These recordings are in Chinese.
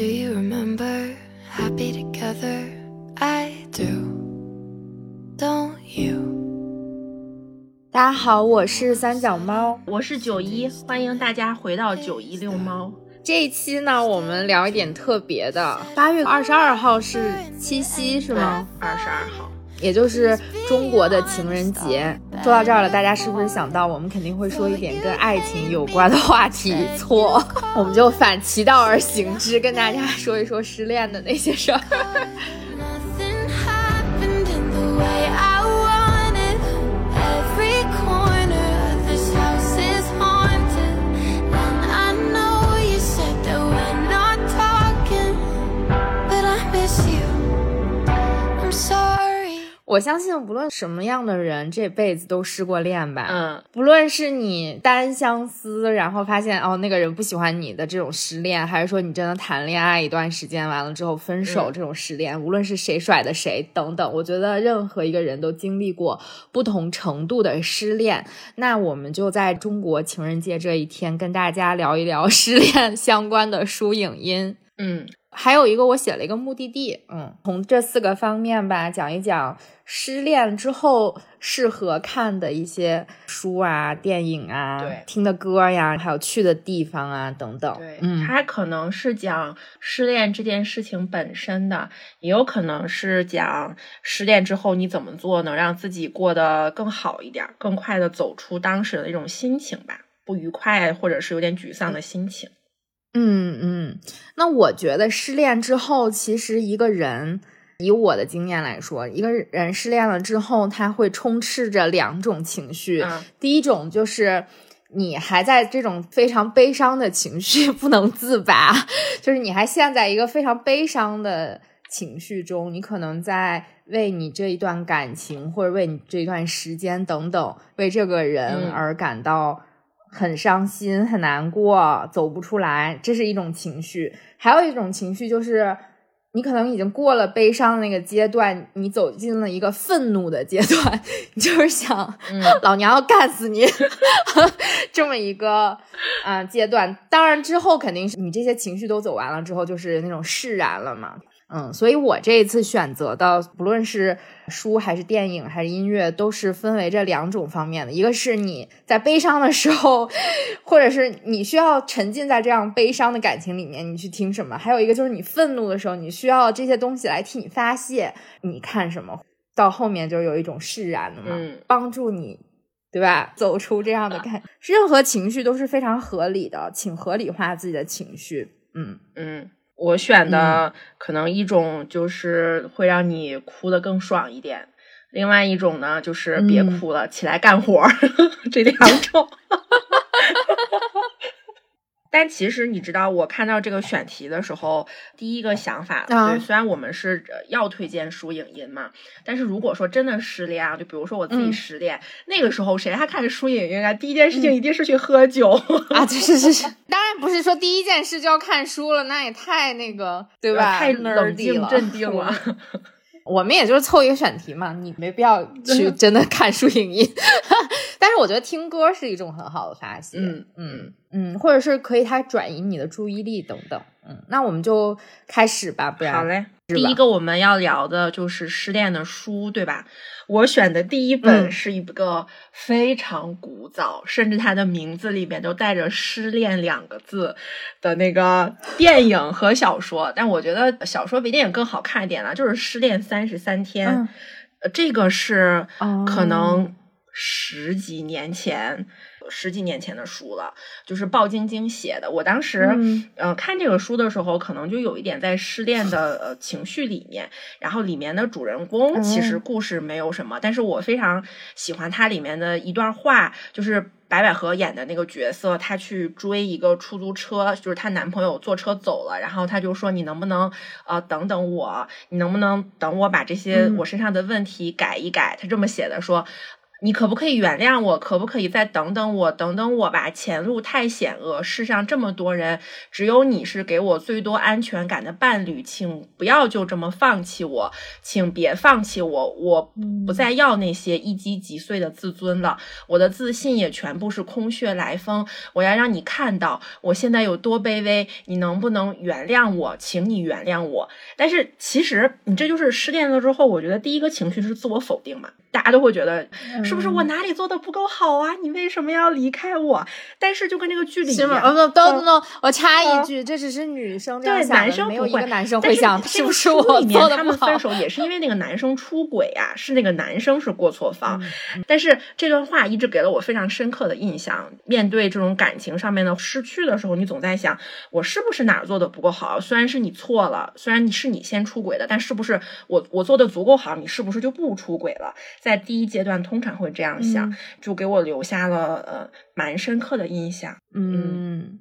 Do you remember happy together? I do. Don't you? 大家好，我是三脚猫。我是九一，欢迎大家回到九一遛猫。这一期呢，我们聊一点特别的。八月二十二号是七夕，是吗？二十二号，也就是中国的情人节。说到这儿了，大家是不是想到我们肯定会说一点跟爱情有关的话题？错，我们就反其道而行之，跟大家说一说失恋的那些事儿。我相信，不论什么样的人，这辈子都失过恋吧。嗯，不论是你单相思，然后发现哦那个人不喜欢你的这种失恋，还是说你真的谈恋爱一段时间完了之后分手嗯这种失恋，无论是谁甩的谁等等，我觉得任何一个人都经历过不同程度的失恋。那我们就在中国情人节这一天跟大家聊一聊失恋相关的书影音。嗯，还有一个，我写了一个目的地，嗯，从这四个方面吧，讲一讲失恋之后适合看的一些书啊、电影啊、对听的歌呀，还有去的地方啊等等。对，嗯，它可能是讲失恋这件事情本身的，也有可能是讲失恋之后你怎么做能让自己过得更好一点，更快的走出当时的那种心情吧，不愉快或者是有点沮丧的心情。嗯嗯嗯，那我觉得失恋之后，其实一个人。以我的经验来说，一个人失恋了之后，他会充斥着两种情绪。嗯第一种就是你还在这种非常悲伤的情绪不能自拔，就是你还陷在一个非常悲伤的情绪中，你可能在为你这一段感情或者为你这一段时间等等，为这个人嗯而感到很伤心、很难过，走不出来，这是一种情绪。还有一种情绪就是。你可能已经过了悲伤的那个阶段，你走进了一个愤怒的阶段，你 就是想，嗯老娘要干死你，这么一个啊、呃阶段。当然之后肯定是你这些情绪都走完了之后，就是那种释然了嘛。嗯，所以我这一次选择的，不论是书还是电影还是音乐，都是分为这两种方面的。一个是你在悲伤的时候，或者是你需要沉浸在这样悲伤的感情里面，你去听什么；还有一个就是你愤怒的时候，你需要这些东西来替你发泄，你看什么。到后面就有一种释然了嘛，嗯帮助你，对吧？走出这样的感，任何情绪都是非常合理的，请合理化自己的情绪。嗯嗯，我选的可能一种就是会让你哭的更爽一点，另外一种呢就是别嗯哭了，起来干活儿，这两种。但其实你知道，我看到这个选题的时候，第一个想法，啊对，虽然我们是呃要推荐书影音嘛，但是如果说真的失恋啊，就比如说我自己嗯失恋，那个时候谁还看书影音啊？第一件事情一定是去喝酒。啊，这是是是，当然不是说第一件事就要看书了，那也太那个，对吧？太冷静了镇定了。我们也就是凑一个选题嘛，你没必要去 真的看书影音。但是我觉得听歌是一种很好的发泄，嗯嗯嗯，或者是可以它转移你的注意力等等。嗯，那我们就开始吧，不然好嘞，第一个我们要聊的就是失恋的书，对吧？我选的第一本嗯是一个非常古早，甚至它的名字里面都带着“失恋”两个字的那个电影和小说。但我觉得小说比电影更好看一点了，就是《失恋三十三天》这个是哦可能十几年前。十几年前的书了，就是鲍晶晶写的。我当时，嗯呃，看这个书的时候，可能就有一点在失恋的呃情绪里面。然后里面的主人公其实嗯故事没有什么，但是我非常喜欢它里面的一段话，就是白百合演的那个角色，她去追一个出租车，就是她男朋友坐车走了，然后她就说：“你能不能呃等等我？你能不能等我把这些嗯我身上的问题改一改？”她这么写的说。你可不可以原谅我？可不可以再等等我？等等我吧，前路太险恶，世上这么多人，只有你是给我最多安全感的伴侣，请不要就这么放弃我，请别放弃我，我不再要那些一击即碎的自尊了，我的自信也全部是空穴来风。我要让你看到我现在有多卑微，你能不能原谅我？请你原谅我。但是其实你这就是失恋了之后，我觉得第一个情绪是自我否定嘛，大家都会觉得。是不是我哪里做的不够好啊？你为什么要离开我？但是就跟这个剧里是吗？哦不，no no，我插一句，这只是女生对男生没有一个男生会想，是不是我做的他们分手也是因为那个男生出轨啊，是那个男生是过错方。嗯但是这段话一直给了我非常深刻的印象。面对这种感情上面的失去的时候，你总在想，我是不是哪做的不够好？虽然是你错了，虽然你是你先出轨的，但是不是我我做的足够好，你是不是就不出轨了？在第一阶段，通常会这样想。嗯就给我留下了呃蛮深刻的印象。嗯，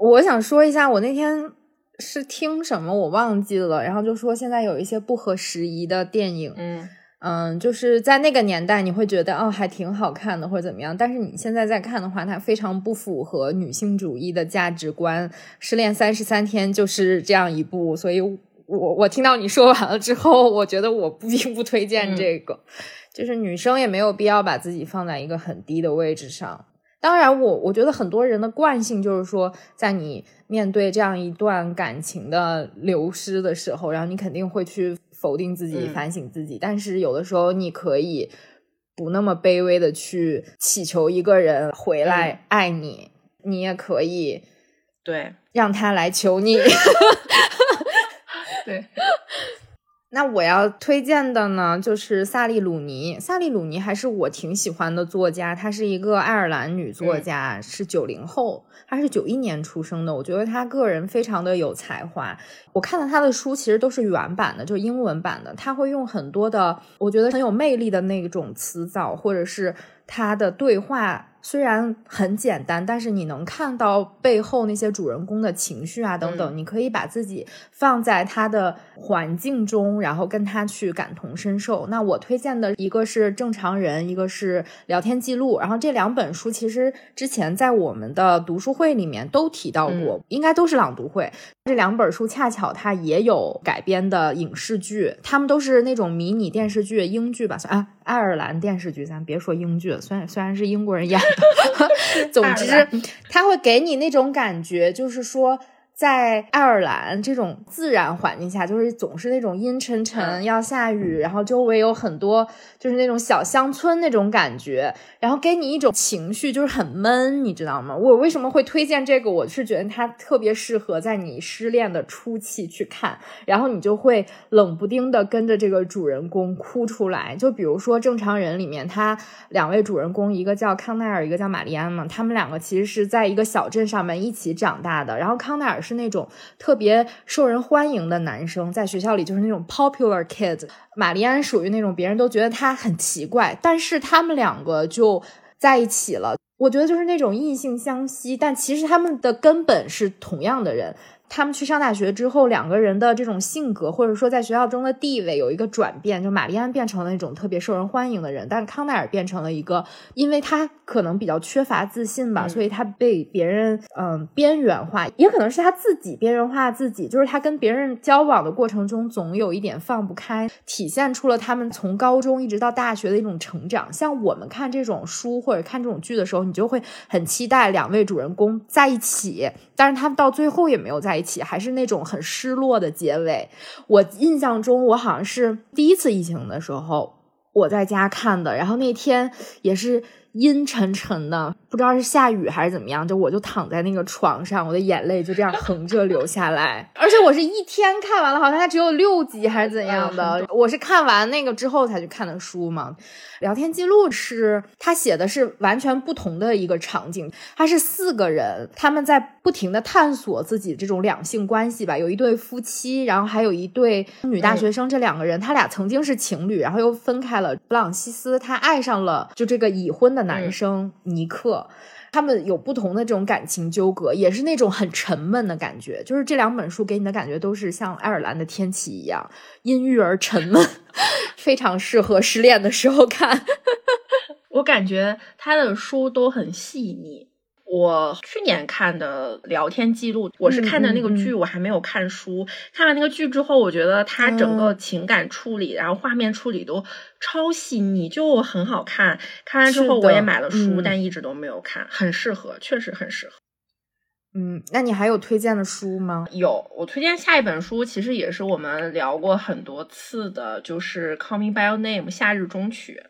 我想说一下，我那天是听什么我忘记了，然后就说现在有一些不合时宜的电影，嗯嗯，就是在那个年代你会觉得哦还挺好看的或者怎么样，但是你现在再看的话，它非常不符合女性主义的价值观。失恋三十三天就是这样一部，所以我我听到你说完了之后，我觉得我不并不推荐这个。就是女生也没有必要把自己放在一个很低的位置上。当然我，我觉得很多人的惯性就是说，在你面对这样一段感情的流失的时候，然后你肯定会去否定自己、嗯反省自己。但是有的时候，你可以不那么卑微的去祈求一个人回来爱你，你也可以对让他来求你。对，那我要推荐的呢，就是萨利鲁尼。萨利鲁尼还是我挺喜欢的作家，她是一个爱尔兰女作家，是九零后，她是九一年出生的。我觉得她个人非常的有才华。我看到她的书，其实都是原版的，就是英文版的。她会用很多的，我觉得很有魅力的那种词藻，或者是她的对话。虽然很简单，但是你能看到背后那些主人公的情绪啊，等等，嗯你可以把自己放在他的环境中，然后跟他去感同身受。那我推荐的一个是《正常人》，一个是《聊天记录》，然后这两本书其实之前在我们的读书会里面都提到过，应该都是朗读会。这两本书恰巧它也有改编的影视剧，他们都是那种迷你电视剧、英剧吧，算啊，爱尔兰电视剧，咱别说英剧了，虽然虽然是英国人演的，总之爱尔兰它会给你那种感觉，就是说。在爱尔兰这种自然环境下，就是总是那种阴沉沉，嗯要下雨，然后周围有很多就是那种小乡村那种感觉，然后给你一种情绪，就是很闷，你知道吗？我为什么会推荐这个？我是觉得它特别适合在你失恋的初期去看，然后你就会冷不丁的跟着这个主人公哭出来。就比如说《正常人》里面，他两位主人公，一个叫康奈尔，一个叫玛丽安嘛，他们两个其实是在一个小镇上面一起长大的。然后康奈尔是那种特别受人欢迎的男生，在学校里就是那种 popular kid。玛丽安属于那种别人都觉得他很奇怪，但是他们两个就在一起了。我觉得就是那种异性相吸，但其实他们的根本是同样的人。他们去上大学之后，两个人的这种性格，或者说在学校中的地位有一个转变。就玛丽安变成了那种特别受人欢迎的人，但康奈尔变成了一个，因为他可能比较缺乏自信吧，嗯所以他被别人嗯边缘化，也可能是他自己边缘化自己。就是他跟别人交往的过程中，总有一点放不开，体现出了他们从高中一直到大学的一种成长。像我们看这种书或者看这种剧的时候，你就会很期待两位主人公在一起，但是他们到最后也没有在一起，还是那种很失落的结尾。我印象中，我好像是第一次疫情的时候，我在家看的，然后那天也是阴沉沉的，不知道是下雨还是怎么样，就我就躺在那个床上，我的眼泪就这样横着流下来，而且我是一天看完了，好像它只有六集还是怎样的，嗯我是看完那个之后才去看的书嘛。聊天记录是他写的是完全不同的一个场景，他是四个人，他们在不停的探索自己这种两性关系吧。有一对夫妻，然后还有一对女大学生，这两个人他俩曾经是情侣，然后又分开了。布朗西斯他爱上了就这个已婚的男生尼克。他们有不同的这种感情纠葛，也是那种很沉闷的感觉。就是这两本书给你的感觉都是像爱尔兰的天气一样阴郁而沉闷，非常适合失恋的时候看。我感觉他的书都很细腻。我去年看的聊天记录，我是看的那个剧，我还没有看书。看完那个剧之后，我觉得它整个情感处理，然后画面处理都超细腻，就很好看。看完之后，我也买了书，但一直都没有看，很适合，确实很适合。嗯，那你还有推荐的书吗？有，我推荐下一本书，其实也是我们聊过很多次的，就是《Call Me by Your Name》夏日中曲。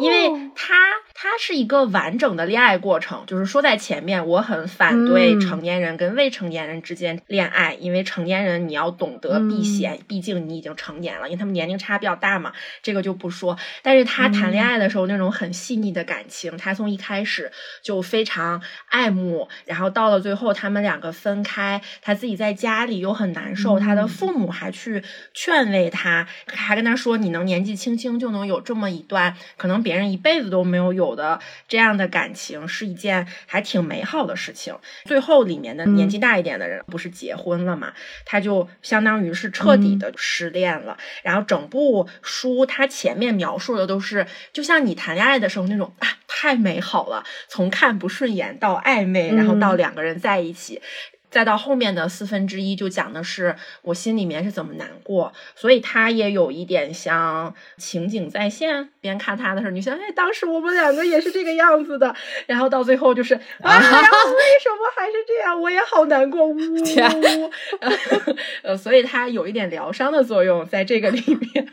因为它它是一个完整的恋爱过程，就是说在前面，我很反对成年人跟未成年人之间恋爱，因为成年人你要懂得避嫌，毕竟你已经成年了，因为他们年龄差比较大嘛，这个就不说。但是他谈恋爱的时候那种很细腻的感情，他从一开始就非常爱慕，然后到了最后他们两个分开，他自己在家里又很难受，他的父母还去劝慰他，还跟他说你能年纪轻轻就能有这么一段。可能别人一辈子都没有有的这样的感情，是一件还挺美好的事情。最后里面的年纪大一点的人不是结婚了嘛？他就相当于是彻底的失恋了。然后整部书他前面描述的都是，就像你谈恋爱的时候那种啊，太美好了，从看不顺眼到暧昧，然后到两个人在一起。再到后面的四分之一就讲的是我心里面是怎么难过，所以他也有一点像情景再现。边看他的时候，你想，哎，当时我们两个也是这个样子的。然后到最后就是啊，然后为什么还是这样？我也好难过，呜呜。呃，所以他有一点疗伤的作用在这个里面。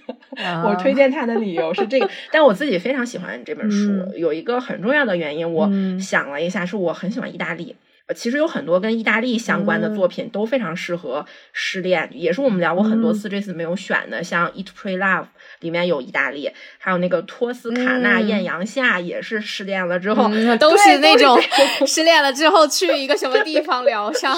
我推荐他的理由是这个，但我自己非常喜欢这本书，有一个很重要的原因，我想了一下，是我很喜欢意大利。其实有很多跟意大利相关的作品都非常适合失恋，也是我们聊过很多次，这次没有选的，像《Eat Pray Love》里面有意大利，还有那个《托斯卡纳艳阳下》也是失恋了之后，都是那种失恋了之后去一个什么地方疗伤。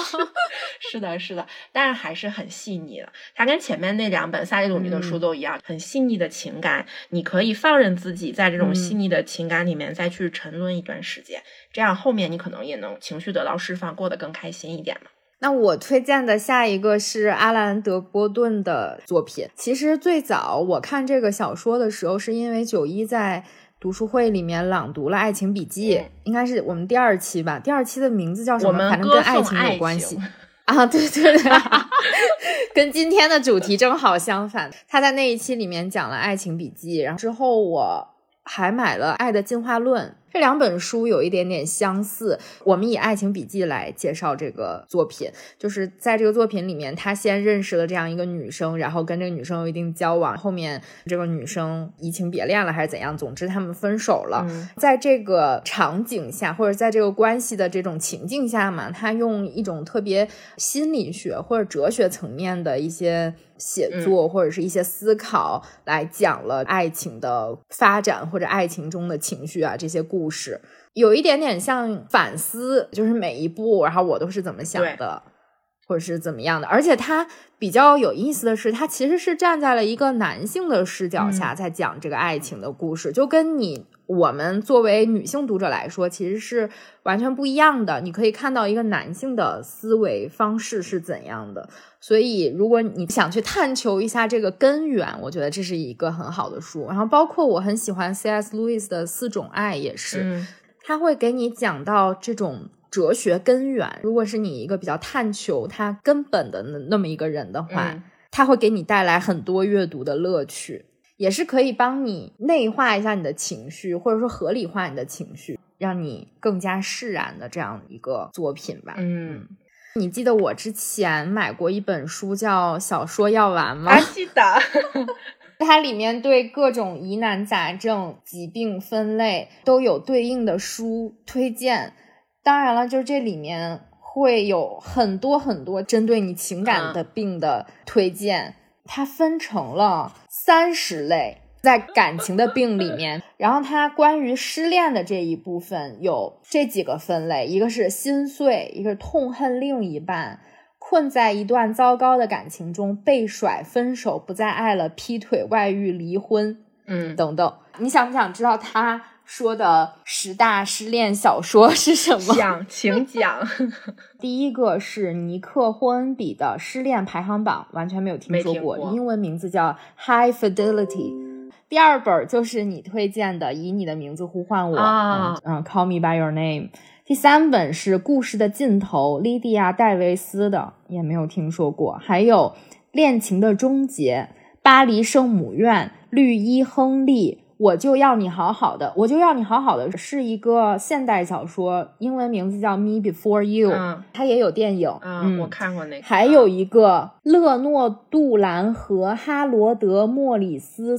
是的，是的，但是还是很细腻的。它跟前面那两本萨利鲁尼的书都一样，很细腻的情感，你可以放任自己在这种细腻的情感里面再去沉沦一段时间。这样后面你可能也能情绪得到释放，过得更开心一点嘛。那我推荐的下一个是阿兰德波顿的作品。其实最早我看这个小说的时候，是因为九一在读书会里面朗读了《爱情笔记》，应该是我们第二期吧。第二期的名字叫什么？反正跟爱情有关系啊。对对对，跟今天的主题正好相反。他在那一期里面讲了《爱情笔记》，然后之后我还买了《爱的进化论》。这两本书有一点点相似，我们以《爱情笔记》来介绍这个作品，就是在这个作品里面，他先认识了这样一个女生，然后跟这个女生有一定交往，后面这个女生移情别恋了还是怎样，总之他们分手了。在这个场景下，或者在这个关系的这种情境下嘛，他用一种特别心理学或者哲学层面的一些写作或者是一些思考来讲了爱情的发展或者爱情中的情绪啊这些故。故事有一点点像反思，就是每一步，然后我都是怎么想的，或者是怎么样的。而且他比较有意思的是，他其实是站在了一个男性的视角下在讲这个爱情的故事，就跟你我们作为女性读者来说，其实是完全不一样的。你可以看到一个男性的思维方式是怎样的。所以，如果你想去探求一下这个根源，我觉得这是一个很好的书。然后，包括我很喜欢 C.S. Lewis 的《四种爱》，也是，他会给你讲到这种哲学根源。如果是你一个比较探求它根本的那那么一个人的话，它会给你带来很多阅读的乐趣，也是可以帮你内化一下你的情绪，或者说合理化你的情绪，让你更加释然的这样一个作品吧。嗯。你记得我之前买过一本书叫《小说药丸》吗？记得，它里面对各种疑难杂症、疾病分类都有对应的书推荐。当然了，就是这里面会有很多很多针对你情感的病的推荐，它分成了三十类。在感情的病里面，然后它关于失恋的这一部分有这几个分类：一个是心碎，一个是痛恨另一半，困在一段糟糕的感情中，被甩、分手、不再爱了、劈腿、外遇、离婚，嗯，等等。你想不想知道他说的十大失恋小说是什么？讲，请讲。第一个是尼克·霍恩比的失恋排行榜，完全没有听说过，英文名字叫《High Fidelity》。第二本就是你推荐的《以你的名字呼唤我》啊嗯嗯，Call Me by Your Name。第三本是《故事的尽头》，莉迪亚·戴维斯的，也没有听说过。还有《恋情的终结》，巴黎圣母院，绿衣亨利。我就要你好好的，我就要你好好的是一个现代小说，英文名字叫《Me Before You》，嗯它也有电影。嗯，我看过那个。还有一个勒诺·杜兰和哈罗德·莫里斯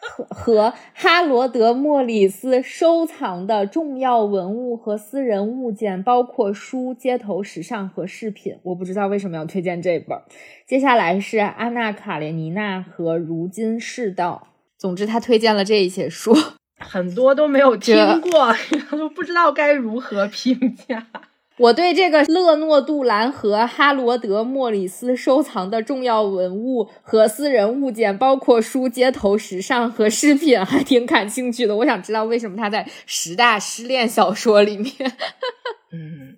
和和哈罗德·莫里斯收藏的重要文物和私人物件，包括书、街头时尚和饰品。我不知道为什么要推荐这本。接下来是安娜·卡列尼娜和如今世道。总之，他推荐了这一些书。很多都没有听这过，都不知道该如何评价。我对这个勒诺·杜兰和哈罗德·莫里斯收藏的重要文物和私人物件，包括书、街头时尚和饰品，还挺感兴趣的。我想知道为什么他在十大失恋小说里面。嗯，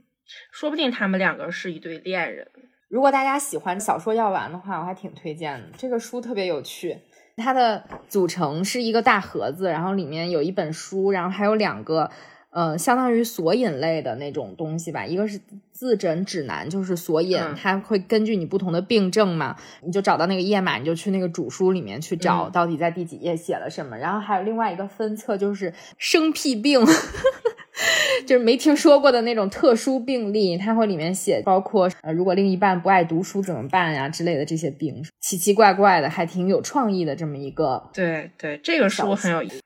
说不定他们两个是一对恋人。如果大家喜欢小说药丸的话，我还挺推荐的。这个书特别有趣，它的组成是一个大盒子，然后里面有一本书，然后还有两个。呃，相当于索引类的那种东西吧，一个是自诊指南，就是索引，嗯它会根据你不同的病症嘛，你就找到那个页码，你就去那个主书里面去找嗯到底在第几页写了什么。然后还有另外一个分册，就是生僻病，就是没听说过的那种特殊病例，它会里面写包括呃，如果另一半不爱读书怎么办呀之类的这些病，奇奇怪怪的，还挺有创意的这么一个对对，这个书很有意思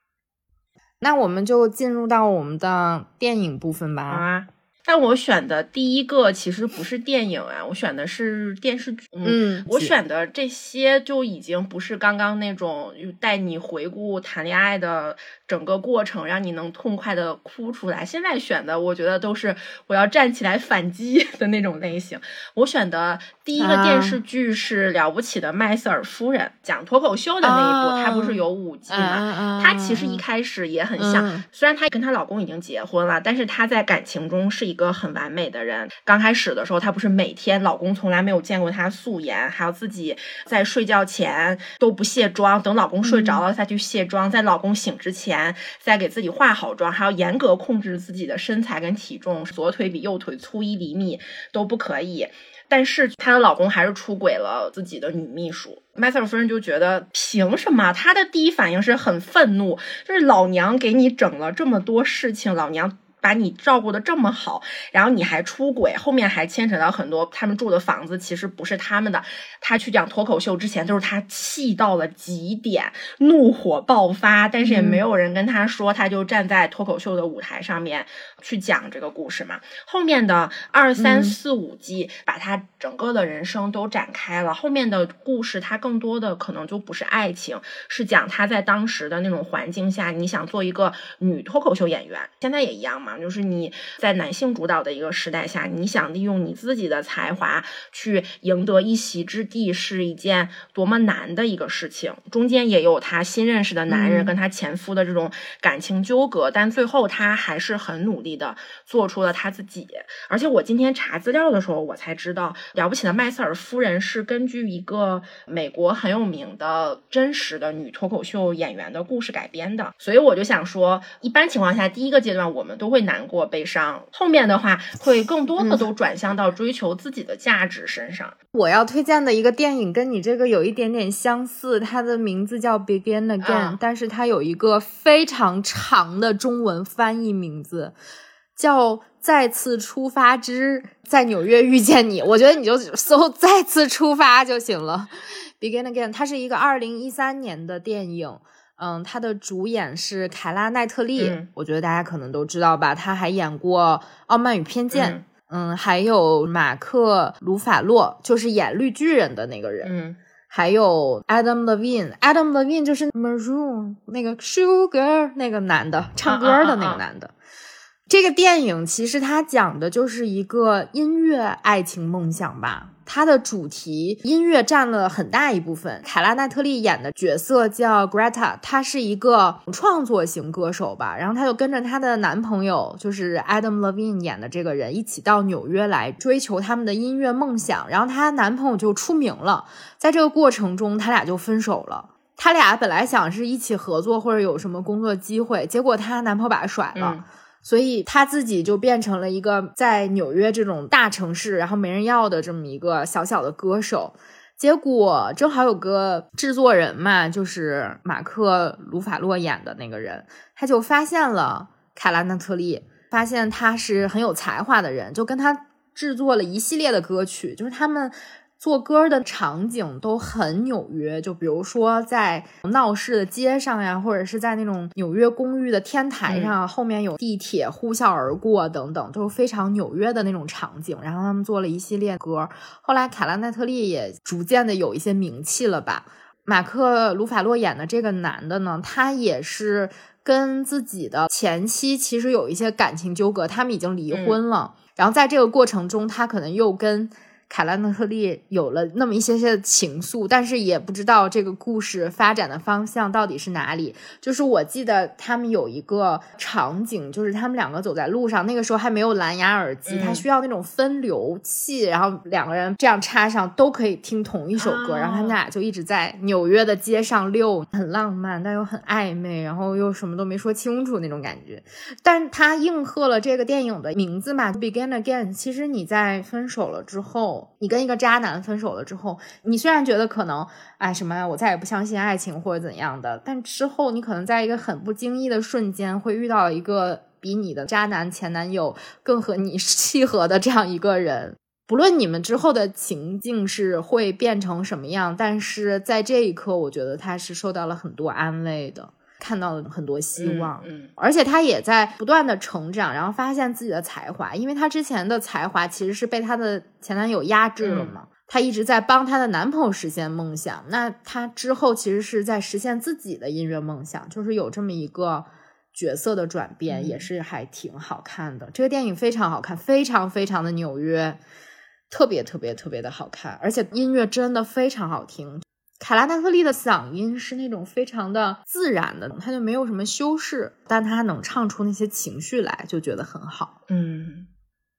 那我们就进入到我们的电影部分吧。啊。但我选的第一个其实不是电影啊，我选的是电视剧。嗯我选的这些就已经不是刚刚那种带你回顾谈恋爱的整个过程，让你能痛快的哭出来。现在选的，我觉得都是我要站起来反击 的那种类型。我选的第一个啊电视剧是《了不起的麦瑟尔夫人》，讲脱口秀的那一部，啊它不是有五季嘛？啊她其实一开始也很像，嗯虽然她跟她老公已经结婚了，但是她在感情中是一个很完美的人。刚开始的时候，她不是每天老公从来没有见过她素颜，还要自己在睡觉前都不卸妆，等老公睡着了再去卸妆，在老公醒之前再给自己化好妆，还要严格控制自己的身材跟体重，左腿比右腿粗一厘米都不可以。但是她的老公还是出轨了自己的女秘书。麦瑟尔夫人就觉得凭什么？她的第一反应是很愤怒，就是老娘给你整了这么多事情，老娘。把你照顾的这么好，然后你还出轨，后面还牵扯到很多他们住的房子其实不是他们的。他去讲脱口秀之前，就是他气到了极点，怒火爆发，但是也没有人跟他说，他就站在脱口秀的舞台上面去讲这个故事嘛。后面的二三四五季，把他整个的人生都展开了。后面的故事，他更多的可能就不是爱情，是讲他在当时的那种环境下，你想做一个女脱口秀演员，现在也一样嘛，就是你在男性主导的一个时代下，你想利用你自己的才华去赢得一席之地，是一件多么难的一个事情。中间也有她新认识的男人嗯跟她前夫的这种感情纠葛，但最后她还是很努力的做出了她自己。而且我今天查资料的时候，我才知道，了不起的麦瑟尔夫人是根据一个美国很有名的真实的女脱口秀演员的故事改编的。所以我就想说，一般情况下，第一个阶段我们都会难过、悲伤，后面的话会更多的都转向到追求自己的价值身上。我要推荐的一个电影跟你这个有一点点相似，它的名字叫《Begin Again》，啊但是它有一个非常长的中文翻译名字，叫《再次出发之在纽约遇见你》。我觉得你就搜“再次出发”就行了。Begin Again，它是一个二零一三年的电影。嗯，他的主演是凯拉奈特利，嗯我觉得大家可能都知道吧，他还演过《傲慢与偏见》嗯嗯，还有马克·鲁法洛，就是演绿巨人的那个人，嗯还有 Adam Levine，Adam Levine 就是 Maroon 那个 Sugar 那个男的，唱歌的那个男的。这个电影其实它讲的就是一个音乐爱情梦想吧。它的主题音乐占了很大一部分。凯拉奈特利演的角色叫 Greta，她是一个创作型歌手吧，然后她就跟着她的男朋友，就是 Adam Levine 演的这个人，一起到纽约来追求他们的音乐梦想。然后她男朋友就出名了，在这个过程中，他俩就分手了。他俩本来想是一起合作或者有什么工作机会，结果她男朋友把她甩了。嗯所以他自己就变成了一个在纽约这种大城市，然后没人要的这么一个小小的歌手。结果正好有个制作人嘛，就是马克·鲁法洛演的那个人，他就发现了凯拉纳特利，发现他是很有才华的人，就跟他制作了一系列的歌曲，就是他们。做歌的场景都很纽约，就比如说在闹市的街上呀，或者是在那种纽约公寓的天台上，后面有地铁呼啸而过等等，都是非常纽约的那种场景。然后他们做了一系列歌，后来凯拉奈特利也逐渐的有一些名气了吧。马克·鲁法洛演的这个男的呢，他也是跟自己的前妻其实有一些感情纠葛，他们已经离婚了。然后在这个过程中，他可能又跟凯拉奈特利有了那么一些些的情愫，但是也不知道这个故事发展的方向到底是哪里。就是我记得他们有一个场景，就是他们两个走在路上，那个时候还没有蓝牙耳机，嗯他需要那种分流器，然后两个人这样插上都可以听同一首歌，哦然后他们俩就一直在纽约的街上溜，很浪漫，但又很暧昧，然后又什么都没说清楚那种感觉。但他应和了这个电影的名字嘛，Begin Again。其实你在分手了之后，你跟一个渣男分手了之后，你虽然觉得可能哎什么呀我再也不相信爱情或者怎样的，但之后你可能在一个很不经意的瞬间会遇到一个比你的渣男前男友更和你 契合的这样一个人。不论你们之后的情境是会变成什么样，但是在这一刻，我觉得他是受到了很多安慰的，看到了很多希望。嗯而且她也在不断的成长，然后发现自己的才华，因为她之前的才华其实是被她的前男友压制了嘛。她一直在帮她的男朋友实现梦想，那她之后其实是在实现自己的音乐梦想，就是有这么一个角色的转变，嗯也是还挺好看的。这个电影非常好看，非常非常的纽约，特别特别特别的好看，而且音乐真的非常好听。凯拉奈特利的嗓音是那种非常的自然的，他就没有什么修饰，但他能唱出那些情绪来，就觉得很好。嗯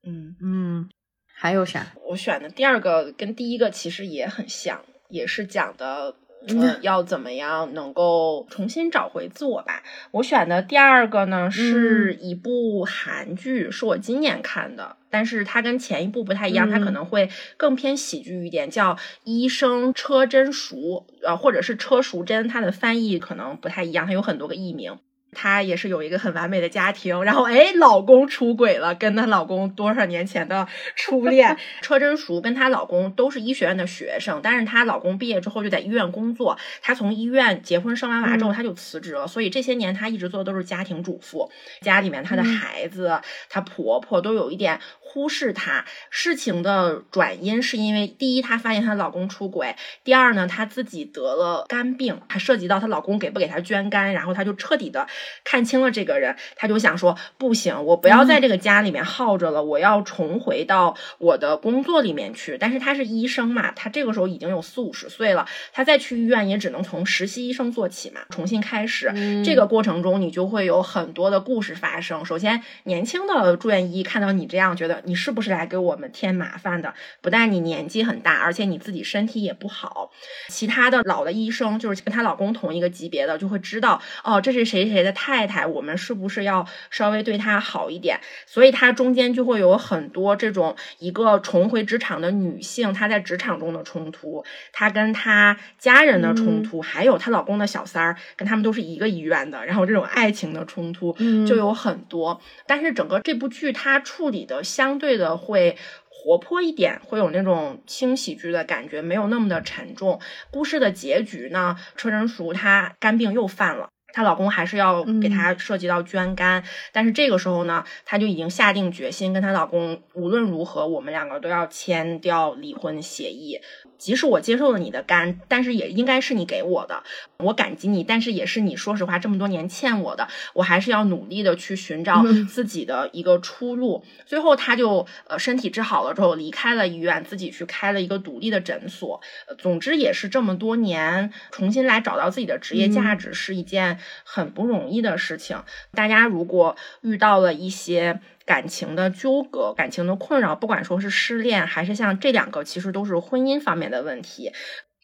嗯，嗯，还有啥？我选的第二个跟第一个其实也很像，也是讲的。嗯呃，要怎么样能够重新找回自我吧？我选的第二个呢，是一部韩剧，是我今年看的，但是它跟前一部不太一样，它可嗯能会更偏喜剧一点，叫《医生车真淑》，呃，或者是车淑真，它的翻译可能不太一样，它有很多个译名。她也是有一个很完美的家庭，然后哎，老公出轨了，跟她老公多少年前的初恋 车真淑跟她老公都是医学院的学生，但是她老公毕业之后就在医院工作，她从医院结婚生完娃之后，嗯她就辞职了，所以这些年她一直做的都是家庭主妇，家里面她的嗯孩子、她婆婆都有一点忽视她。事情的转因是因为第一，她发现她老公出轨；第二呢，她自己得了肝病，还涉及到她老公给不给她捐肝，然后她就彻底的看清了这个人，他就想说不行，我不要在这个家里面耗着了，我要重回到我的工作里面去。但是他是医生嘛，他这个时候已经有四五十岁了，他再去医院也只能从实习医生做起嘛，重新开始。嗯这个过程中，你就会有很多的故事发生。首先，年轻的住院医看到你这样，觉得你是不是来给我们添麻烦的？不但你年纪很大，而且你自己身体也不好。其他的老的医生，就是跟她老公同一个级别的，就会知道哦，这是谁谁的太太，我们是不是要稍微对她好一点？所以她中间就会有很多这种一个重回职场的女性，她在职场中的冲突，她跟她家人的冲突，还有她老公的小三儿，跟他们都是一个医院的，然后这种爱情的冲突嗯就有很多。但是整个这部剧它处理的相对的会。活泼一点，会有那种轻喜剧的感觉，没有那么的沉重。故事的结局呢，车仁淑她肝病又犯了。她老公还是要给她涉及到捐肝，但是这个时候呢，她就已经下定决心，跟她老公无论如何，我们两个都要签掉离婚协议。即使我接受了你的肝，但是也应该是你给我的，我感激你，但是也是你说实话这么多年欠我的，我还是要努力的去寻找嗯自己的一个出路。最后，他就呃身体治好了之后离开了医院，自己去开了一个独立的诊所。呃总之，也是这么多年重新来找到自己的职业价值，是一件很不容易的事情。大家如果遇到了一些感情的纠葛、感情的困扰，不管说是失恋，还是像这两个，其实都是婚姻方面的问题。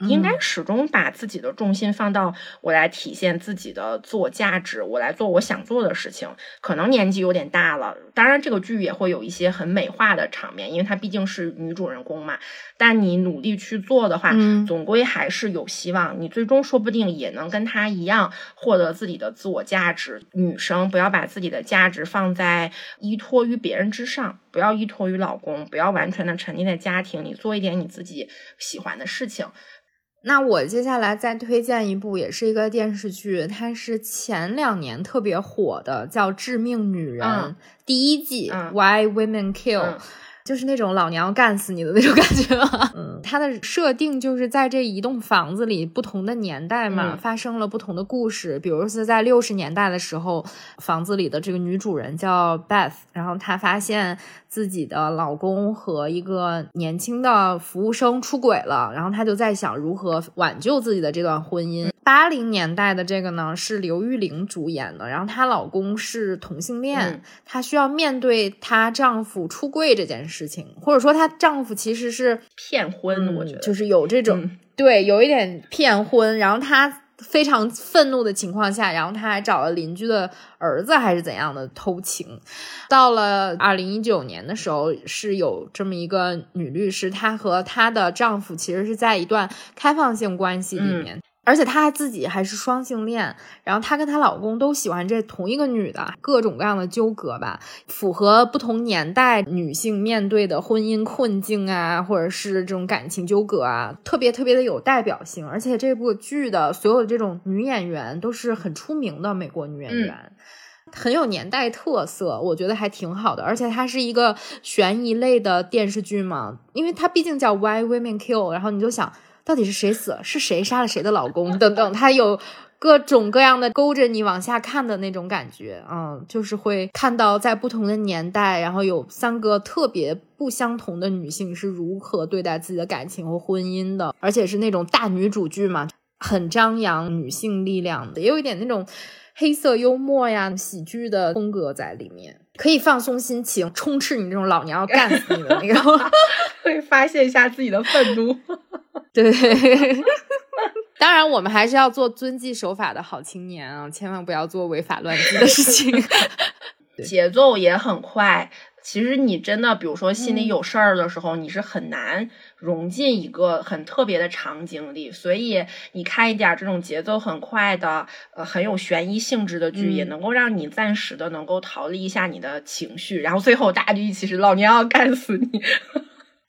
应该始终把自己的重心放到我来体现自己的自我价值，我来做我想做的事情。可能年纪有点大了，当然这个剧也会有一些很美化的场面，因为它毕竟是女主人公嘛。但你努力去做的话，嗯总归还是有希望。你最终说不定也能跟她一样获得自己的自我价值。女生不要把自己的价值放在依托于别人之上，不要依托于老公，不要完全的沉浸在家庭里，做一点你自己喜欢的事情。那我接下来再推荐一部，也是一个电视剧，它是前两年特别火的，叫《致命女人》嗯第一季、嗯 Why Women Kill》。嗯就是那种老娘要干死你的那种感觉吧。嗯，它的设定就是在这一栋房子里，不同的年代嘛，嗯发生了不同的故事。比如是在六十年代的时候，房子里的这个女主人叫 Beth，然后她发现自己的老公和一个年轻的服务生出轨了，然后她就在想如何挽救自己的这段婚姻。八零年代的这个呢是刘玉玲主演的，然后她老公是同性恋，嗯她需要面对她丈夫出柜这件事情，或者说她丈夫其实是骗婚，我觉得嗯就是有这种、嗯对，有一点骗婚，然后她非常愤怒的情况下，然后他还找了邻居的儿子还是怎样的偷情。到了二零一九年的时候，是有这么一个女律师，她和她的丈夫其实是在一段开放性关系里嗯面。而且她自己还是双性恋，然后她跟她老公都喜欢这同一个女的，各种各样的纠葛吧，符合不同年代女性面对的婚姻困境啊，或者是这种感情纠葛啊，特别特别的有代表性。而且这部剧的所有的这种女演员都是很出名的美国女演员。很有年代特色，我觉得还挺好的，而且它是一个悬疑类的电视剧嘛，因为它毕竟叫 Why Women Kill，然后你就想到底是谁死了，是谁杀了谁的老公等等，它有各种各样的勾着你往下看的那种感觉，嗯，就是会看到在不同的年代，然后有三个特别不相同的女性是如何对待自己的感情和婚姻的，而且是那种大女主剧嘛，很张扬女性力量的，也有一点那种。黑色幽默呀，喜剧的风格在里面，可以放松心情，充斥你这种老娘要干死你的那种。会发泄一下自己的愤怒。对，当然我们还是要做遵纪守法的好青年啊，千万不要做违法乱纪的事情。节奏也很快。其实你真的，比如说心里嗯有事儿的时候，你是很难融进一个很特别的场景里。所以你看一点这种节奏很快的，呃，很有悬疑性质的剧，嗯也能够让你暂时的能够逃离一下你的情绪，然后最后大家就一起是老娘要干死你。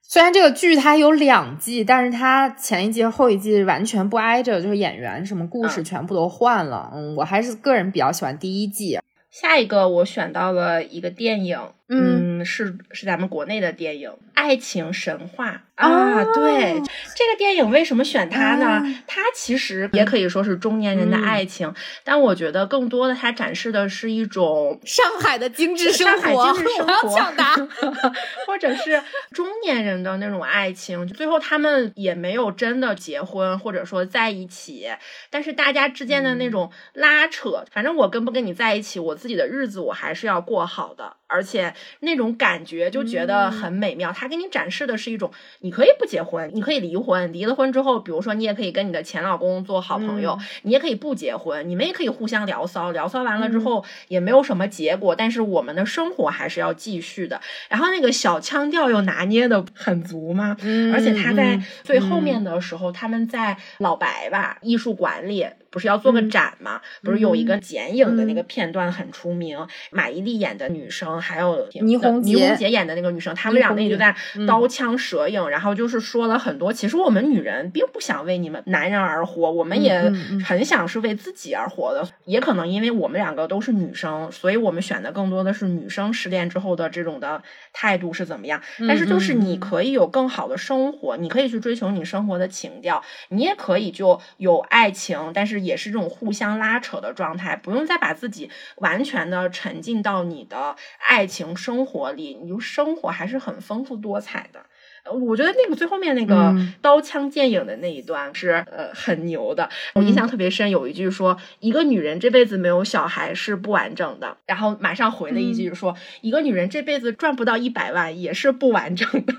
虽然这个剧它有两季，但是它前一季和后一季完全不挨着，就是演员什么故事嗯全部都换了。嗯，我还是个人比较喜欢第一季。下一个我选到了一个电影，嗯是是咱们国内的电影《爱情神话》哦啊。对，这个电影为什么选它呢？啊它其实也可以说是中年人的嗯爱情，但我觉得更多的它展示的是一种上海的精致生上海活，精致生我要活抢答。或者是中年人的那种爱情，最后他们也没有真的结婚，或者说在一起，但是大家之间的那嗯种拉扯，反正我跟不跟你在一起，我自己的日子我还是要过好的，而且那种感觉就觉得嗯。很美妙。他给你展示的是一种，你可以不结婚，你可以离婚，离了婚之后，比如说你也可以跟你的前老公做好朋友，嗯。你也可以不结婚，你们也可以互相聊骚，聊骚完了之嗯。后也没有什么结果，但是我们的生活还是要继续的。然后那个小腔调又拿捏的很足嘛，嗯而且他在嗯最后面的时候，他们在老白吧艺术馆里不是要做个嗯展嘛？不是有一个嗯剪影的那个片段很出名，马伊琍演的女生，还有倪虹洁倪虹洁演的那个女生，她们俩那就在嗯刀枪蛇影，然后就是说了很多，其实我们女人并不想为你们男人而活，我们也很想是为自己而活的。也可能因为我们两个都是女生，所以我们选的更多的是女生失恋之后的这种的态度是怎么样。但是就是你可以有更好的生活，你可以去追求你生活的情调，你也可以就有爱情，但是也是这种互相拉扯的状态，不用再把自己完全的沉浸到你的爱情生活里，你就生活还是很丰富多彩的。呃我觉得那个最后面那个嗯刀枪剑影的那一段是呃很牛的，我印象特别深。有一句说，一个女人这辈子没有小孩是不完整的，然后马上回了一句说，一个女人这辈子赚不到一百万也是不完整的。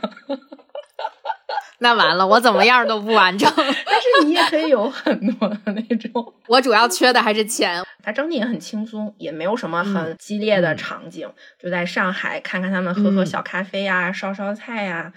那完了，我怎么样都不完整。但是你也可以有很多的那种。我主要缺的还是钱。它整体也很轻松，也没有什么很激烈的场景，就在上海看看他们喝喝小咖啡呀、烧烧菜呀。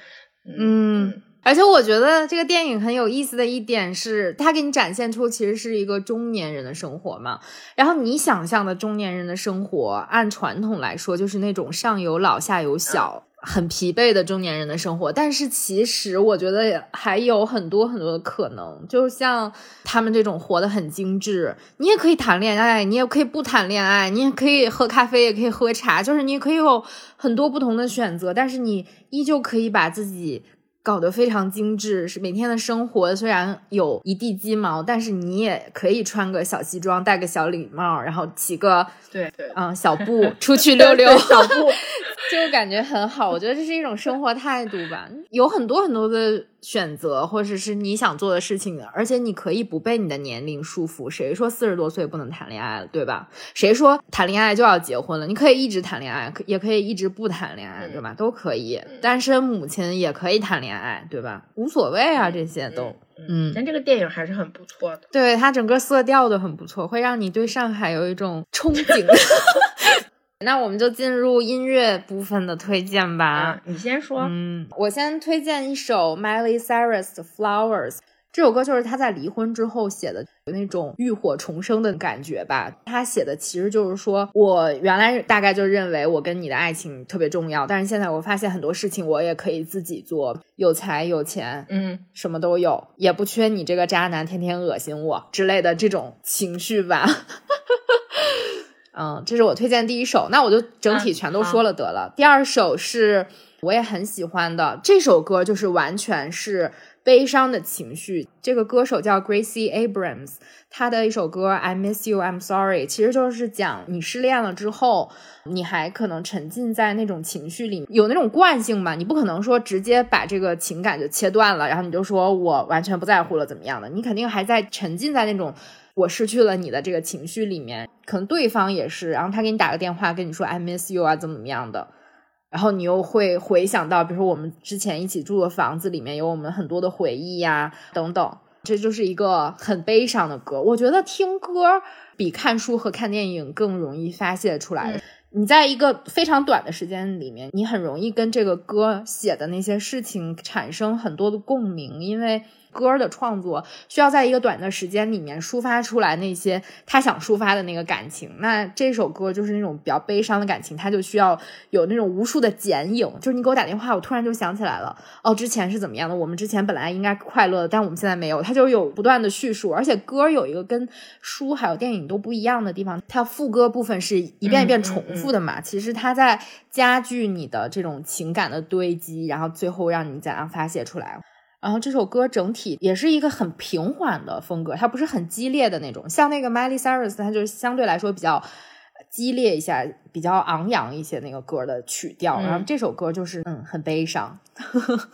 嗯，而且我觉得这个电影很有意思的一点是，它给你展现出其实是一个中年人的生活嘛。然后你想象的中年人的生活，按传统来说就是那种上有老下有小。很疲惫的中年人的生活，但是其实我觉得还有很多很多的可能。就像他们这种活得很精致，你也可以谈恋爱，你也可以不谈恋爱，你也可以喝咖啡，也可以喝茶，就是你可以有很多不同的选择，但是你依旧可以把自己。搞得非常精致，是每天的生活虽然有一地鸡毛，但是你也可以穿个小西装，戴个小礼帽，然后骑个对对嗯小步出去溜溜，小步 就感觉很好。我觉得这是一种生活态度吧，有很多很多的。选择或者是你想做的事情，而且你可以不被你的年龄束缚。谁说四十多岁不能谈恋爱了，对吧？谁说谈恋爱就要结婚了？你可以一直谈恋爱，可也可以一直不谈恋爱，对吧？都可以。单身母亲也可以谈恋爱，对吧？无所谓啊，这些都。嗯，但这个电影还是很不错的。对它整个色调都很不错，会让你对上海有一种憧憬。那我们就进入音乐部分的推荐吧。你先说。嗯，我先推荐一首 Miley Cyrus 的《Flowers》。这首歌就是他在离婚之后写的，有那种浴火重生的感觉吧。他写的其实就是说，我原来大概就认为我跟你的爱情特别重要，但是现在我发现很多事情我也可以自己做，有才有钱，嗯，什么都有，也不缺你这个渣男天天恶心我之类的这种情绪吧。嗯，这是我推荐第一首，那我就整体全都说了得了。第二首是我也很喜欢的，这首歌就是完全是悲伤的情绪。这个歌手叫 Gracie Abrams，他的一首歌《I Miss You I'm Sorry》，其实就是讲你失恋了之后，你还可能沉浸在那种情绪里，有那种惯性吧？你不可能说直接把这个情感就切断了，然后你就说我完全不在乎了，怎么样的？你肯定还在沉浸在那种。我失去了你的这个情绪里面，可能对方也是，然后他给你打个电话跟你说 I miss you 啊，怎么怎么样的，然后你又会回想到，比如说我们之前一起住的房子里面有我们很多的回忆呀，等等，这就是一个很悲伤的歌。我觉得听歌比看书和看电影更容易发泄出来。你在一个非常短的时间里面，你很容易跟这个歌写的那些事情产生很多的共鸣，因为。歌的创作需要在一个短的时间里面抒发出来那些他想抒发的那个感情。那这首歌就是那种比较悲伤的感情，他就需要有那种无数的剪影。就是你给我打电话，我突然就想起来了，哦，之前是怎么样的？我们之前本来应该快乐的，但我们现在没有。他就有不断的叙述，而且歌有一个跟书还有电影都不一样的地方，它副歌部分是一遍一遍重复的嘛。其实它在加剧你的这种情感的堆积，然后最后让你怎样发泄出来。然后这首歌整体也是一个很平缓的风格，它不是很激烈的那种，像那个 Miley Cyrus，它就是相对来说比较激烈一下，比较昂扬一些那个歌的曲调。然后这首歌就是嗯很悲伤。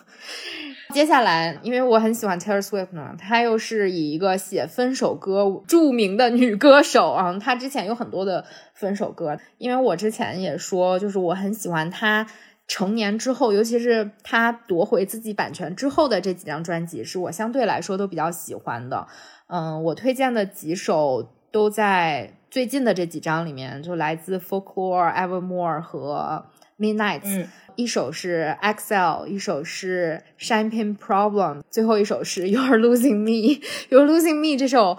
接下来，因为我很喜欢 Taylor Swift 呢，她又是以一个写分手歌著名的女歌手啊，她之前有很多的分手歌。因为我之前也说，就是我很喜欢她。成年之后，尤其是他夺回自己版权之后的这几张专辑，是我相对来说都比较喜欢的。嗯，我推荐的几首都在最近的这几张里面，就来自 Folklore、Evermore 和 Midnight。嗯一首是 Excel，一首是 Champagne Problem，最后一首是 You're Losing Me。You're Losing Me 这首。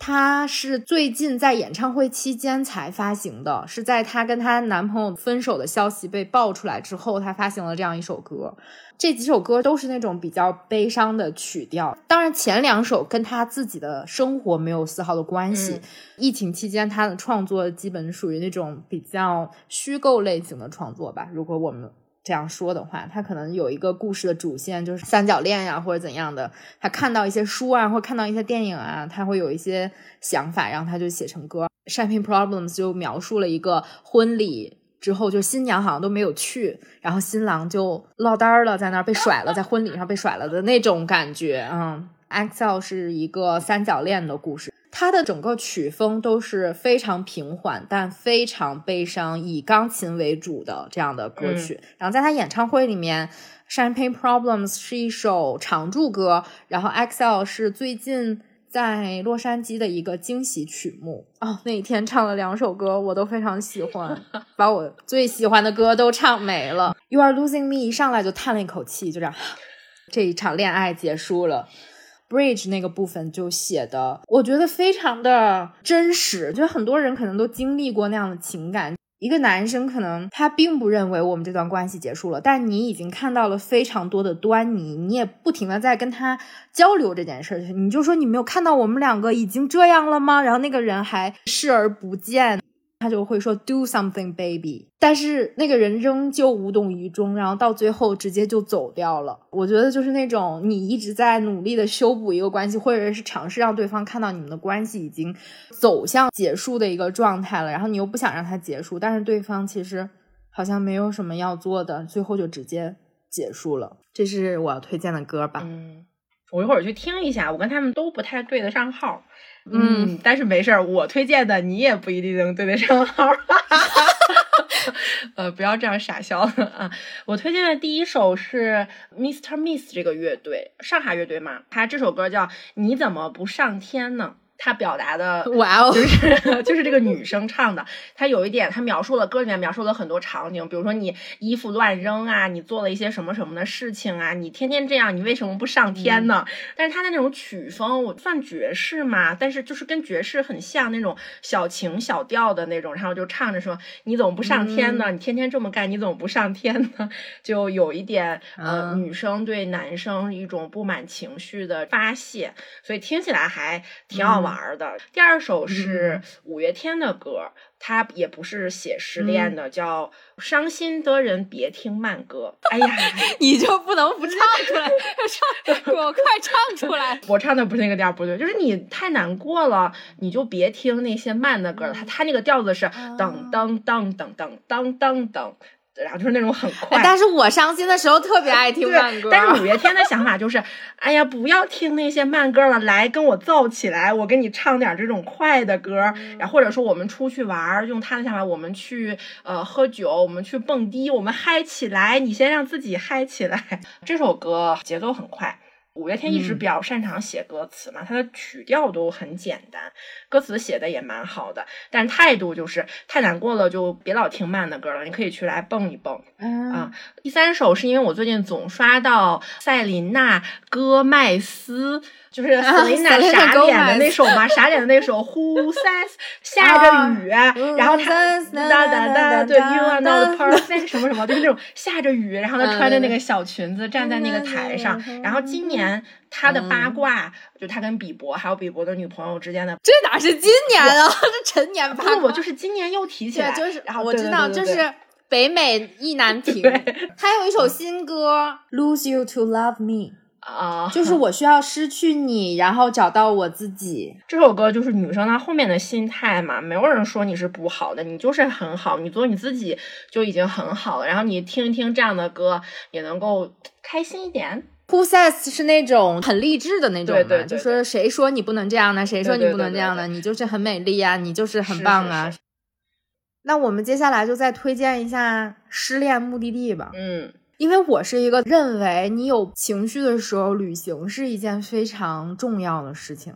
她是最近在演唱会期间才发行的，是在她跟她男朋友分手的消息被爆出来之后，她发行了这样一首歌。这几首歌都是那种比较悲伤的曲调，当然前两首跟她自己的生活没有丝毫的关系。疫情期间，她的创作基本属于那种比较虚构类型的创作吧。如果我们这样说的话，他可能有一个故事的主线，就是三角恋呀，或者怎样的。他看到一些书啊，或看到一些电影啊，他会有一些想法，然后他就写成歌。Shopping Problems 就描述了一个婚礼之后，就新娘好像都没有去，然后新郎就落单了，在那儿被甩了，在婚礼上被甩了的那种感觉。嗯，Excel 是一个三角恋的故事。它的整个曲风都是非常平缓但非常悲伤，以钢琴为主的这样的歌曲。然后在他演唱会里面，《Champagne Problems》是一首常驻歌，然后《Excel》是最近在洛杉矶的一个惊喜曲目。哦，那一天唱了两首歌，我都非常喜欢，把我最喜欢的歌都唱没了。《You Are Losing Me》一上来就叹了一口气，就这样，这一场恋爱结束了。Bridge 那个部分就写的，我觉得非常的真实，就很多人可能都经历过那样的情感。一个男生可能他并不认为我们这段关系结束了，但你已经看到了非常多的端倪，你也不停的在跟他交流这件事儿，你就说你没有看到我们两个已经这样了吗？然后那个人还视而不见。他就会说 “do something, baby”，但是那个人仍旧无动于衷，然后到最后直接就走掉了。我觉得就是那种你一直在努力的修补一个关系，或者是尝试让对方看到你们的关系已经走向结束的一个状态了，然后你又不想让它结束，但是对方其实好像没有什么要做的，最后就直接结束了。这是我要推荐的歌吧？嗯，我一会儿去听一下，我跟他们都不太对得上号。嗯，但是没事儿，我推荐的你也不一定能对得上号。呃，不要这样傻笑啊！我推荐的第一首是 Mister Miss 这个乐队，上海乐队嘛，他这首歌叫《你怎么不上天呢》。他表达的 哇哦，就是 就是这个女生唱的，她有一点，她描述了歌里面描述了很多场景，比如说你衣服乱扔啊，你做了一些什么什么的事情啊，你天天这样，你为什么不上天呢？但是他的那种曲风，我算爵士嘛，但是就是跟爵士很像那种小情小调的那种，然后就唱着说你怎么不上天呢？你天天这么干，你怎么不上天呢？就有一点呃，女生对男生一种不满情绪的发泄，所以听起来还挺好玩。玩的第二首是五月天的歌，它也不是写失恋的，叫《伤心的人别听慢歌》。哎呀，你就不能不唱出来？唱，给我快唱出来！我唱的不是那个调，不对，就是你太难过了，你就别听那些慢的歌了。他他那个调子是噔噔噔噔噔噔噔噔。然后就是那种很快，但是我伤心的时候特别爱听慢歌。但是五月天的想法就是，哎呀，不要听那些慢歌了，来跟我燥起来，我给你唱点这种快的歌。然后或者说我们出去玩，用他的想法，我们去呃喝酒，我们去蹦迪，我们嗨起来。你先让自己嗨起来。这首歌节奏很快。五月天一直比较擅长写歌词嘛，他的曲调都很简单，歌词写的也蛮好的，但态度就是太难过了，就别老听慢的歌了，你可以去来蹦一蹦啊。第三首是因为我最近总刷到塞琳娜戈麦斯。就是 Selina 傻脸的那首嘛，傻脸的那首 Who says 下着雨，然后他哒哒哒，对 You are not perfect 什么什么，就是那种下着雨，然后他穿着那个小裙子站在那个台上，然后今年他的八卦，就他跟比伯还有比伯的女朋友之间的，这哪是今年啊，这陈年八卦，就是今年又提起来，就是然后我知道，就是北美意难平，他有一首新歌 Lose you to love me。啊，就是我需要失去你，然后找到我自己。这首歌就是女生她后面的心态嘛，没有人说你是不好的，你就是很好，你做你自己就已经很好了。然后你听一听这样的歌，也能够开心一点。Who says 是那种很励志的那种嘛，就说谁说你不能这样呢？谁说你不能这样呢？你就是很美丽啊，你就是很棒啊。那我们接下来就再推荐一下失恋目的地吧。嗯。因为我是一个认为你有情绪的时候，旅行是一件非常重要的事情。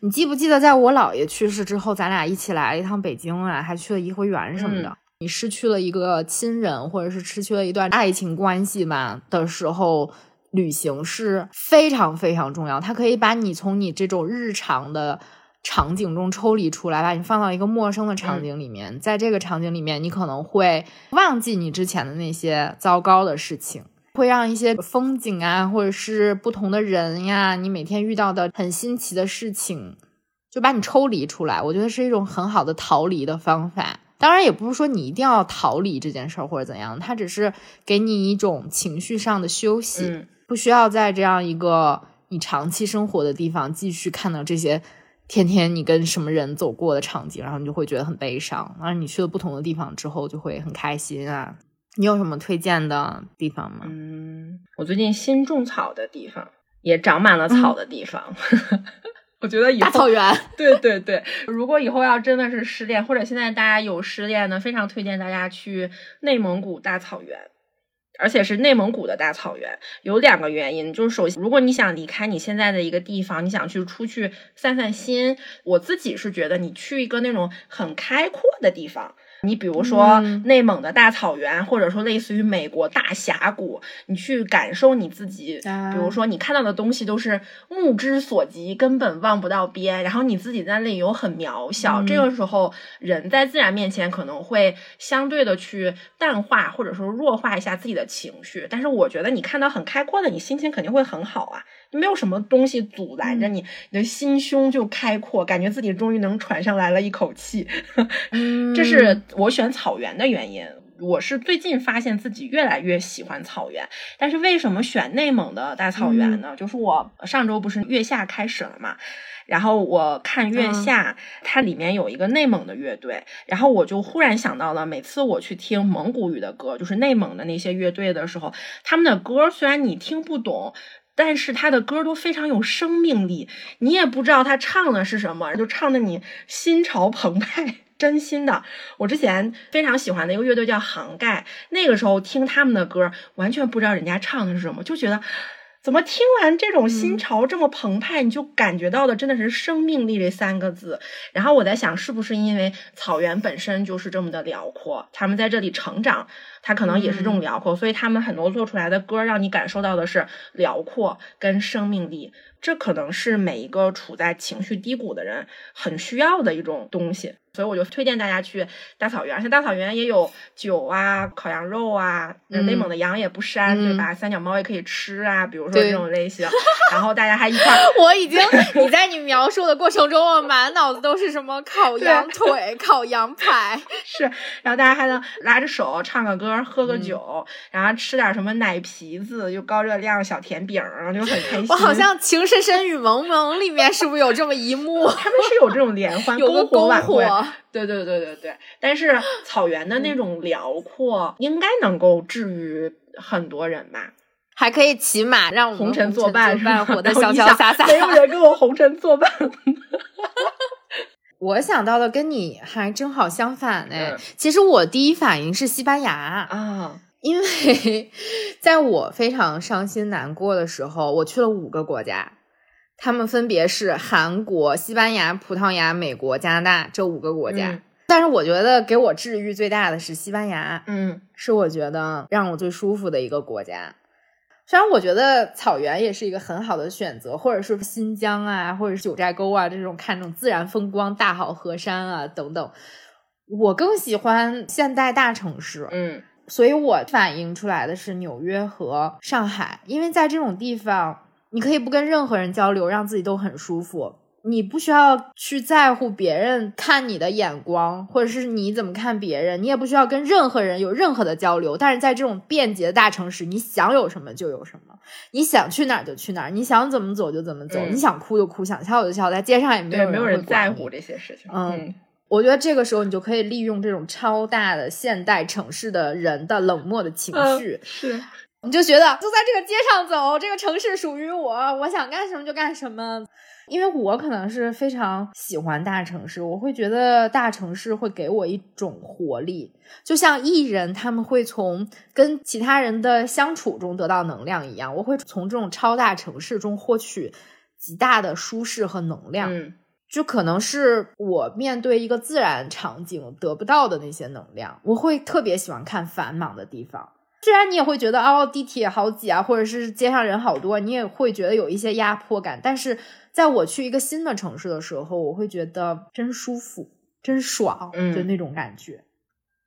你记不记得，在我姥爷去世之后，咱俩一起来了一趟北京啊，还去了颐和园什么的。你失去了一个亲人，或者是失去了一段爱情关系嘛的时候，旅行是非常非常重要。它可以把你从你这种日常的。场景中抽离出来，把你放到一个陌生的场景里面，在这个场景里面，你可能会忘记你之前的那些糟糕的事情，会让一些风景啊，或者是不同的人呀，你每天遇到的很新奇的事情，就把你抽离出来。我觉得是一种很好的逃离的方法。当然，也不是说你一定要逃离这件事儿或者怎样，它只是给你一种情绪上的休息，不需要在这样一个你长期生活的地方继续看到这些。天天你跟什么人走过的场景，然后你就会觉得很悲伤。然后你去了不同的地方之后，就会很开心啊。你有什么推荐的地方吗？嗯，我最近新种草的地方，也长满了草的地方。我觉得以后大草原。对对对，如果以后要真的是失恋，或者现在大家有失恋呢，非常推荐大家去内蒙古大草原。而且是内蒙古的大草原，有两个原因，就是首先，如果你想离开你现在的一个地方，你想去出去散散心，我自己是觉得你去一个那种很开阔的地方。你比如说内蒙的大草原，或者说类似于美国大峡谷，你去感受你自己。比如说你看到的东西都是目之所及，根本望不到边，然后你自己在那里又很渺小。这个时候，人在自然面前可能会相对的去淡化或者说弱化一下自己的情绪。但是我觉得你看到很开阔的，你心情肯定会很好啊。没有什么东西阻拦着你，你的心胸就开阔，感觉自己终于能喘上来了一口气。这是我选草原的原因。我是最近发现自己越来越喜欢草原，但是为什么选内蒙的大草原呢？就是我上周不是月下开始了嘛，然后我看月下，它里面有一个内蒙的乐队，然后我就忽然想到了，每次我去听蒙古语的歌，就是内蒙的那些乐队的时候，他们的歌虽然你听不懂。但是他的歌都非常有生命力，你也不知道他唱的是什么，就唱的你心潮澎湃，真心的。我之前非常喜欢的一个乐队叫杭盖，那个时候听他们的歌，完全不知道人家唱的是什么，就觉得。怎么听完这种心潮这么澎湃，你就感觉到的真的是生命力这三个字。然后我在想，是不是因为草原本身就是这么的辽阔，他们在这里成长，他可能也是这种辽阔，所以他们很多做出来的歌，让你感受到的是辽阔跟生命力。这可能是每一个处在情绪低谷的人很需要的一种东西。所以我就推荐大家去大草原，而且大草原也有酒啊、烤羊肉啊，内蒙的羊也不膻，对吧？三脚猫也可以吃啊，比如说这种类型。然后大家还一块，我已经你在你描述的过程中，我满脑子都是什么烤羊腿、烤羊排，是。然后大家还能拉着手唱个歌、喝个酒，然后吃点什么奶皮子，又高热量小甜饼，然后就很开心。我好像《情深深雨蒙蒙》里面是不是有这么一幕？他们是有这种联欢，有个篝 火。对对对对对，但是草原的那种辽阔，应该能够治愈很多人吧？还可以骑马，让红尘作伴，活得潇潇洒洒。没有人跟我红尘作伴。我想到的跟你还正好相反哎，其实我第一反应是西班牙啊，因为在我非常伤心难过的时候，我去了五个国家。他们分别是韩国、西班牙、葡萄牙、美国、加拿大这五个国家，但是我觉得给我治愈最大的是西班牙，嗯，是我觉得让我最舒服的一个国家。虽然我觉得草原也是一个很好的选择，或者是新疆啊，或者是九寨沟啊这种看这种自然风光、大好河山啊等等，我更喜欢现代大城市，嗯，所以我反映出来的是纽约和上海，因为在这种地方。你可以不跟任何人交流，让自己都很舒服。你不需要去在乎别人看你的眼光，或者是你怎么看别人。你也不需要跟任何人有任何的交流。但是在这种便捷的大城市，你想有什么就有什么，你想去哪儿就去哪儿，你想怎么走就怎么走，你想哭就哭，想笑就笑，在街上也没有没有人在乎这些事情。嗯，我觉得这个时候你就可以利用这种超大的现代城市的人的冷漠的情绪。是。你就觉得就在这个街上走，这个城市属于我，我想干什么就干什么。因为我可能是非常喜欢大城市，我会觉得大城市会给我一种活力，就像艺人他们会从跟其他人的相处中得到能量一样，我会从这种超大城市中获取极大的舒适和能量。嗯，就可能是我面对一个自然场景得不到的那些能量，我会特别喜欢看繁忙的地方。虽然你也会觉得哦，地铁好挤啊，或者是街上人好多，你也会觉得有一些压迫感。但是在我去一个新的城市的时候，我会觉得真舒服、真爽，就那种感觉。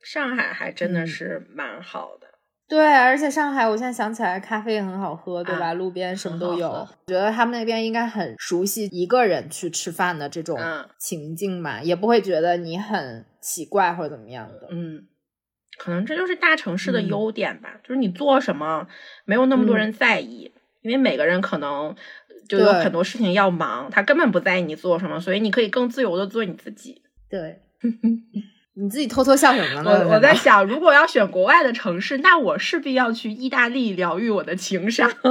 上海还真的是蛮好的，对，而且上海我现在想起来，咖啡也很好喝，对吧？路边什么都有。我觉得他们那边应该很熟悉一个人去吃饭的这种情境嘛，也不会觉得你很奇怪或者怎么样的。嗯。可能这就是大城市的优点吧，就是你做什么没有那么多人在意，因为每个人可能就有很多事情要忙，他根本不在意你做什么，所以你可以更自由的做你自己。对，你自己偷偷笑什么呢？我我在想，如果要选国外的城市，那我势必要去意大利疗愈我的情伤。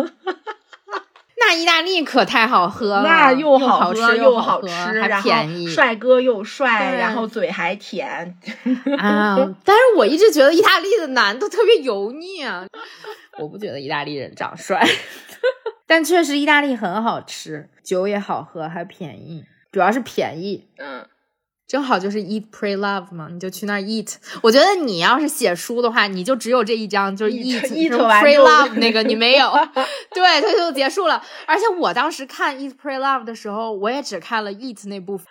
那意大利可太好喝了，那又好吃又好吃，还还便宜，帅哥又帅，然后嘴还甜。啊！但是我一直觉得意大利的男的特别油腻啊，我不觉得意大利人长帅，但确实意大利很好吃，酒也好喝，还便宜，主要是便宜。嗯，正好就是 eat pray love 嘛，你就去那儿 eat。我觉得你要是写书的话，你就只有这一章，就是 eat eat pray love 那个你没有，对，它就结束了。而且我当时看 eat pray love 的时候，我也只看了 eat 那部分，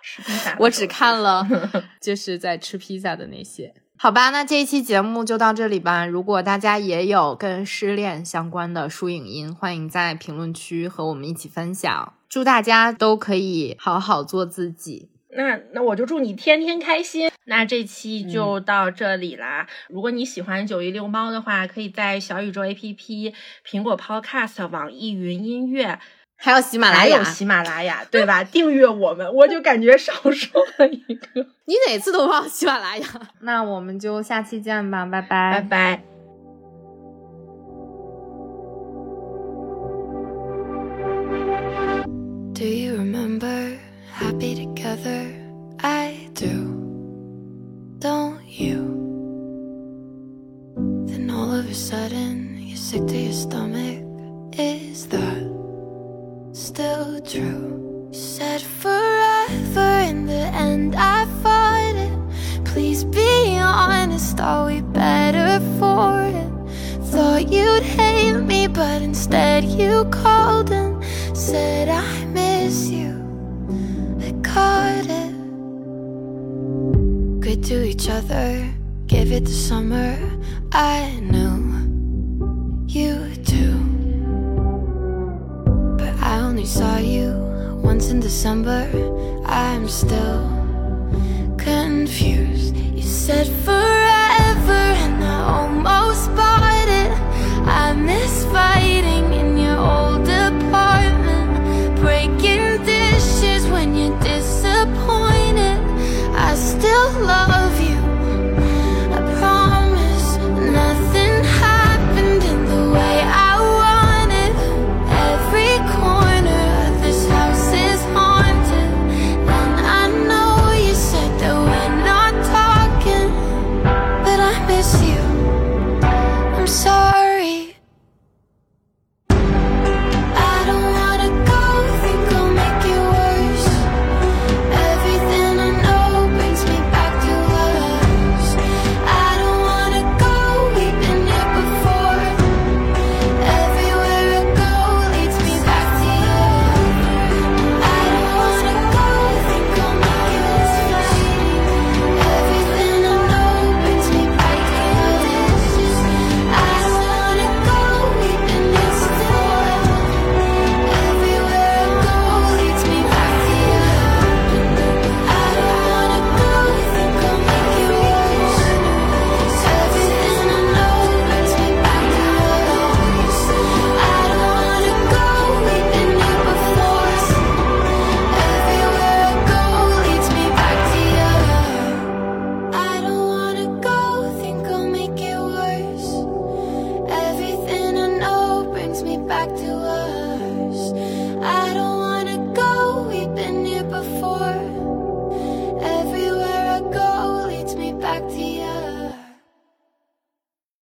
我只看了 就是在吃披萨的那些。好吧，那这一期节目就到这里吧。如果大家也有跟失恋相关的书影音，欢迎在评论区和我们一起分享。祝大家都可以好好做自己。那那我就祝你天天开心。那这嗯期就到这里啦。如果你喜欢九一遛猫的话，可以在小宇宙 APP、苹果 Podcast、网易云音乐，还有喜马拉雅还有，喜马拉雅，对吧？订阅我们，我就感觉少说了一个。你哪次都忘喜马拉雅。那我们就下期见吧，拜拜，拜拜。Do you remember happy I do. Don't you? Then all of a sudden, you're sick to your stomach. Is that still true? You said forever, in the end, I fought it. Please be honest, are we better for it? Thought you'd hate me, but instead you called and said I miss you. Caught it. Good to each other, give it the summer. I knew you too. But I only saw you once in December. I'm still confused. You said forever.